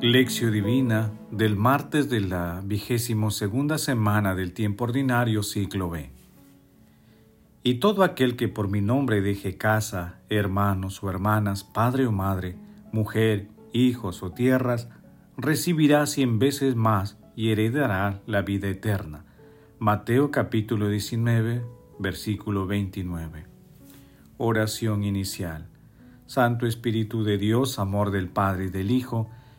Lección Divina del martes de la vigésimo segunda semana del tiempo ordinario ciclo B. Y todo aquel que por mi nombre deje casa, hermanos o hermanas, padre o madre, mujer, hijos o tierras, recibirá cien veces más y heredará la vida eterna. Mateo capítulo 19, versículo 29. Oración inicial. Santo Espíritu de Dios, amor del Padre y del Hijo,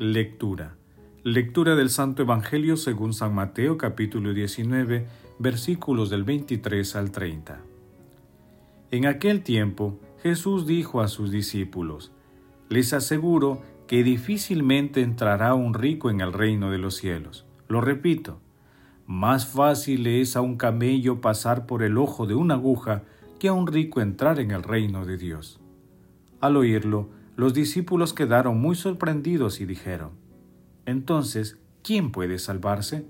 Lectura. Lectura del Santo Evangelio según San Mateo capítulo 19 versículos del 23 al 30. En aquel tiempo Jesús dijo a sus discípulos, Les aseguro que difícilmente entrará un rico en el reino de los cielos. Lo repito, más fácil es a un camello pasar por el ojo de una aguja que a un rico entrar en el reino de Dios. Al oírlo, los discípulos quedaron muy sorprendidos y dijeron, Entonces, ¿quién puede salvarse?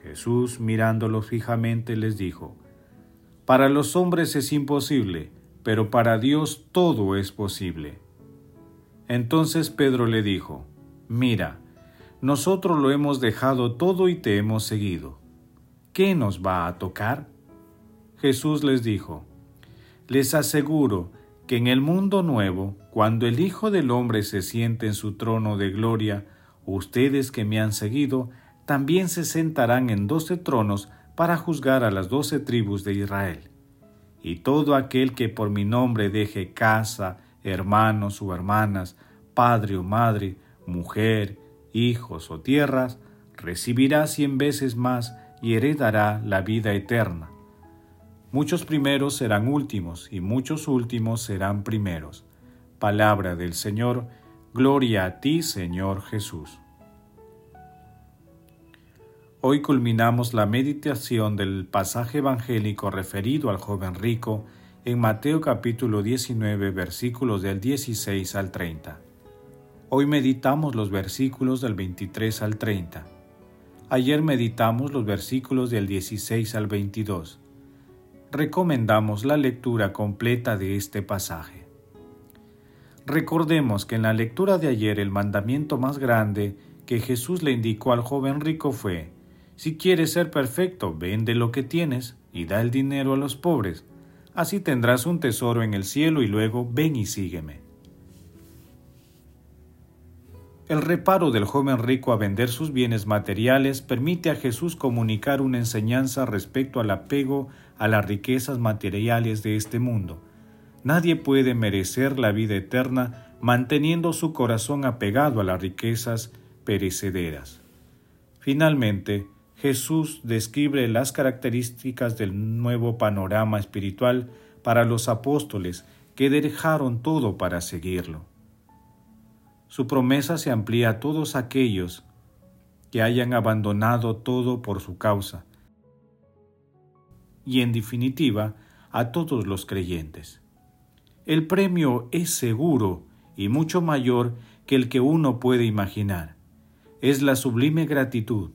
Jesús, mirándolos fijamente, les dijo, Para los hombres es imposible, pero para Dios todo es posible. Entonces Pedro le dijo, Mira, nosotros lo hemos dejado todo y te hemos seguido. ¿Qué nos va a tocar? Jesús les dijo, Les aseguro que en el mundo nuevo, cuando el Hijo del Hombre se siente en su trono de gloria, ustedes que me han seguido, también se sentarán en doce tronos para juzgar a las doce tribus de Israel. Y todo aquel que por mi nombre deje casa, hermanos o hermanas, padre o madre, mujer, hijos o tierras, recibirá cien veces más y heredará la vida eterna Muchos primeros serán últimos y muchos últimos serán primeros. Palabra del Señor, gloria a ti Señor Jesús. Hoy culminamos la meditación del pasaje evangélico referido al joven rico en Mateo capítulo 19 versículos del 16 al 30. Hoy meditamos los versículos del 23 al 30. Ayer meditamos los versículos del 16 al 22 recomendamos la lectura completa de este pasaje. Recordemos que en la lectura de ayer el mandamiento más grande que Jesús le indicó al joven rico fue, si quieres ser perfecto, vende lo que tienes y da el dinero a los pobres, así tendrás un tesoro en el cielo y luego ven y sígueme. El reparo del joven rico a vender sus bienes materiales permite a Jesús comunicar una enseñanza respecto al apego a las riquezas materiales de este mundo. Nadie puede merecer la vida eterna manteniendo su corazón apegado a las riquezas perecederas. Finalmente, Jesús describe las características del nuevo panorama espiritual para los apóstoles que dejaron todo para seguirlo. Su promesa se amplía a todos aquellos que hayan abandonado todo por su causa, y en definitiva a todos los creyentes. El premio es seguro y mucho mayor que el que uno puede imaginar. Es la sublime gratitud.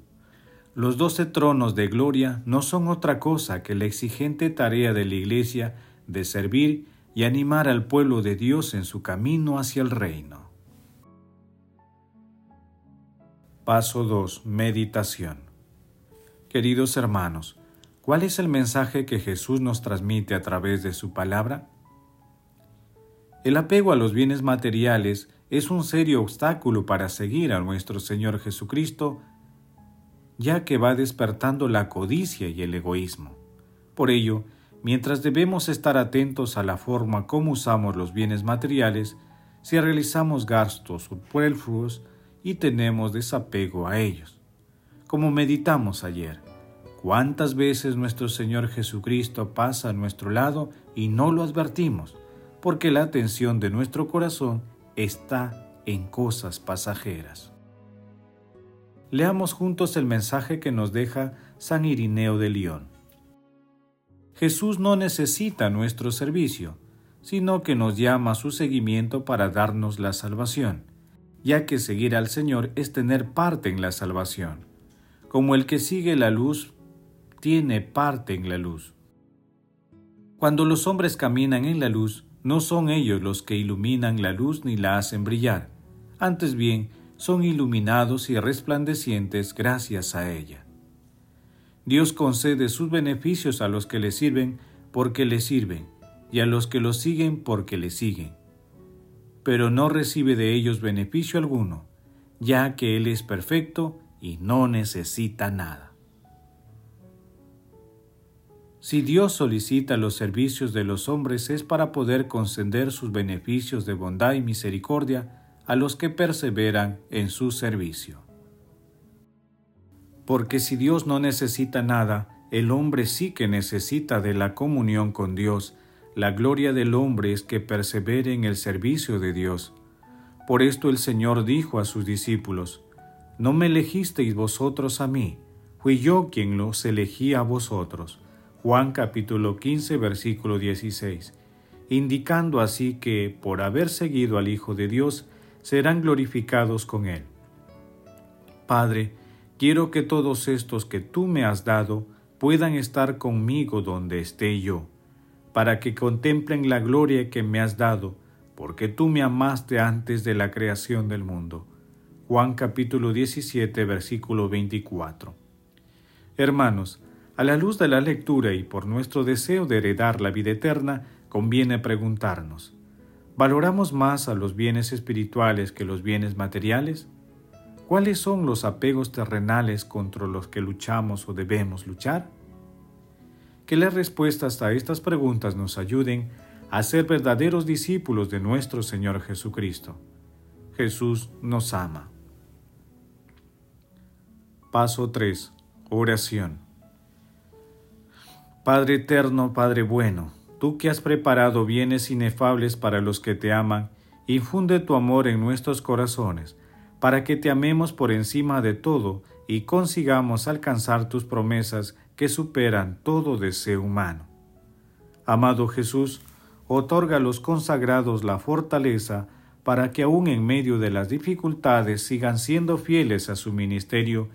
Los doce tronos de gloria no son otra cosa que la exigente tarea de la Iglesia de servir y animar al pueblo de Dios en su camino hacia el reino. Paso 2. Meditación. Queridos hermanos, ¿cuál es el mensaje que Jesús nos transmite a través de su palabra? El apego a los bienes materiales es un serio obstáculo para seguir a nuestro Señor Jesucristo, ya que va despertando la codicia y el egoísmo. Por ello, mientras debemos estar atentos a la forma como usamos los bienes materiales, si realizamos gastos superfluos, y tenemos desapego a ellos. Como meditamos ayer, ¿cuántas veces nuestro Señor Jesucristo pasa a nuestro lado y no lo advertimos? Porque la atención de nuestro corazón está en cosas pasajeras. leamos juntos el mensaje que nos deja San Irineo de León. Jesús no necesita nuestro servicio, sino que nos llama a su seguimiento para darnos la salvación, ya que seguir al Señor es tener parte en la salvación, como el que sigue la luz tiene parte en la luz. Cuando los hombres caminan en la luz, no son ellos los que iluminan la luz ni la hacen brillar, antes bien son iluminados y resplandecientes gracias a ella. Dios concede sus beneficios a los que le sirven porque le sirven, y a los que lo siguen porque le siguen. Pero no recibe de ellos beneficio alguno, ya que Él es perfecto y no necesita nada. Si Dios solicita los servicios de los hombres es para poder conceder sus beneficios de bondad y misericordia a los que perseveran en su servicio. Porque si Dios no necesita nada, el hombre sí que necesita de la comunión con Dios. La gloria del hombre es que persevere en el servicio de Dios. Por esto el Señor dijo a sus discípulos, No me elegisteis vosotros a mí, fui yo quien los elegí a vosotros. Juan capítulo 15 versículo 16, indicando así que, por haber seguido al Hijo de Dios, serán glorificados con Él. Padre, Quiero que todos estos que tú me has dado puedan estar conmigo donde esté yo, para que contemplen la gloria que me has dado, porque tú me amaste antes de la creación del mundo. Juan capítulo 17 versículo 24. Hermanos, a la luz de la lectura y por nuestro deseo de heredar la vida eterna, conviene preguntarnos, ¿valoramos más a los bienes espirituales que los bienes materiales? ¿Cuáles son los apegos terrenales contra los que luchamos o debemos luchar? Que las respuestas a estas preguntas nos ayuden a ser verdaderos discípulos de nuestro Señor Jesucristo. Jesús nos ama. Paso 3. Oración. Padre eterno, Padre bueno, tú que has preparado bienes inefables para los que te aman, infunde tu amor en nuestros corazones para que te amemos por encima de todo y consigamos alcanzar tus promesas que superan todo deseo humano. Amado Jesús, otorga a los consagrados la fortaleza para que aun en medio de las dificultades sigan siendo fieles a su ministerio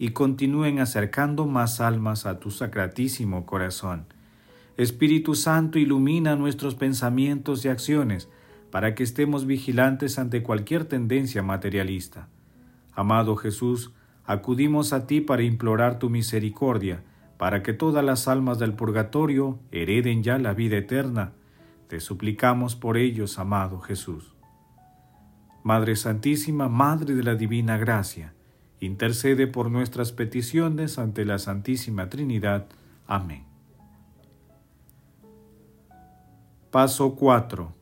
y continúen acercando más almas a tu sacratísimo corazón. Espíritu Santo, ilumina nuestros pensamientos y acciones, para que estemos vigilantes ante cualquier tendencia materialista. Amado Jesús, acudimos a ti para implorar tu misericordia, para que todas las almas del purgatorio hereden ya la vida eterna. Te suplicamos por ellos, amado Jesús. Madre Santísima, Madre de la Divina Gracia, intercede por nuestras peticiones ante la Santísima Trinidad. Amén. Paso 4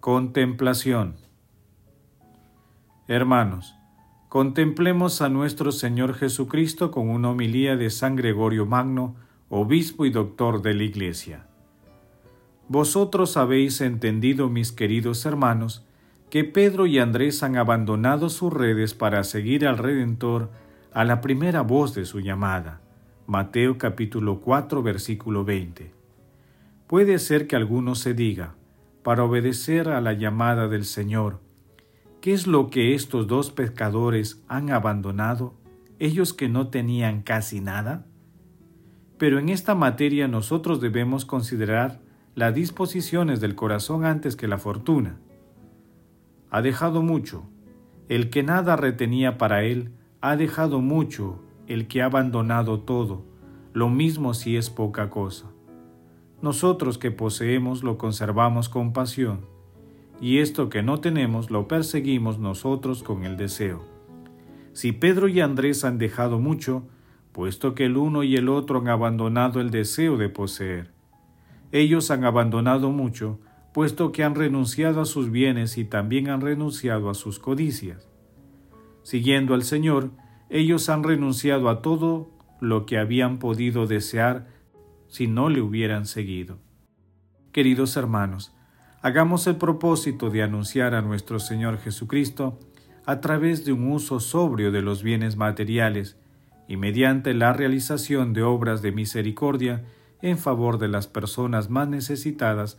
Contemplación Hermanos, contemplemos a nuestro Señor Jesucristo con una homilía de San Gregorio Magno, obispo y doctor de la Iglesia. Vosotros habéis entendido, mis queridos hermanos, que Pedro y Andrés han abandonado sus redes para seguir al Redentor a la primera voz de su llamada. Mateo capítulo 4 versículo 20. Puede ser que alguno se diga, para obedecer a la llamada del Señor. ¿Qué es lo que estos dos pescadores han abandonado, ellos que no tenían casi nada? Pero en esta materia nosotros debemos considerar las disposiciones del corazón antes que la fortuna. Ha dejado mucho. El que nada retenía para él, ha dejado mucho el que ha abandonado todo, lo mismo si es poca cosa nosotros que poseemos lo conservamos con pasión, y esto que no tenemos lo perseguimos nosotros con el deseo. Si Pedro y Andrés han dejado mucho, puesto que el uno y el otro han abandonado el deseo de poseer. Ellos han abandonado mucho, puesto que han renunciado a sus bienes y también han renunciado a sus codicias. Siguiendo al Señor, ellos han renunciado a todo lo que habían podido desear si no le hubieran seguido. Queridos hermanos, hagamos el propósito de anunciar a nuestro Señor Jesucristo a través de un uso sobrio de los bienes materiales y mediante la realización de obras de misericordia en favor de las personas más necesitadas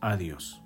a Dios.